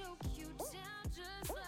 choke you down just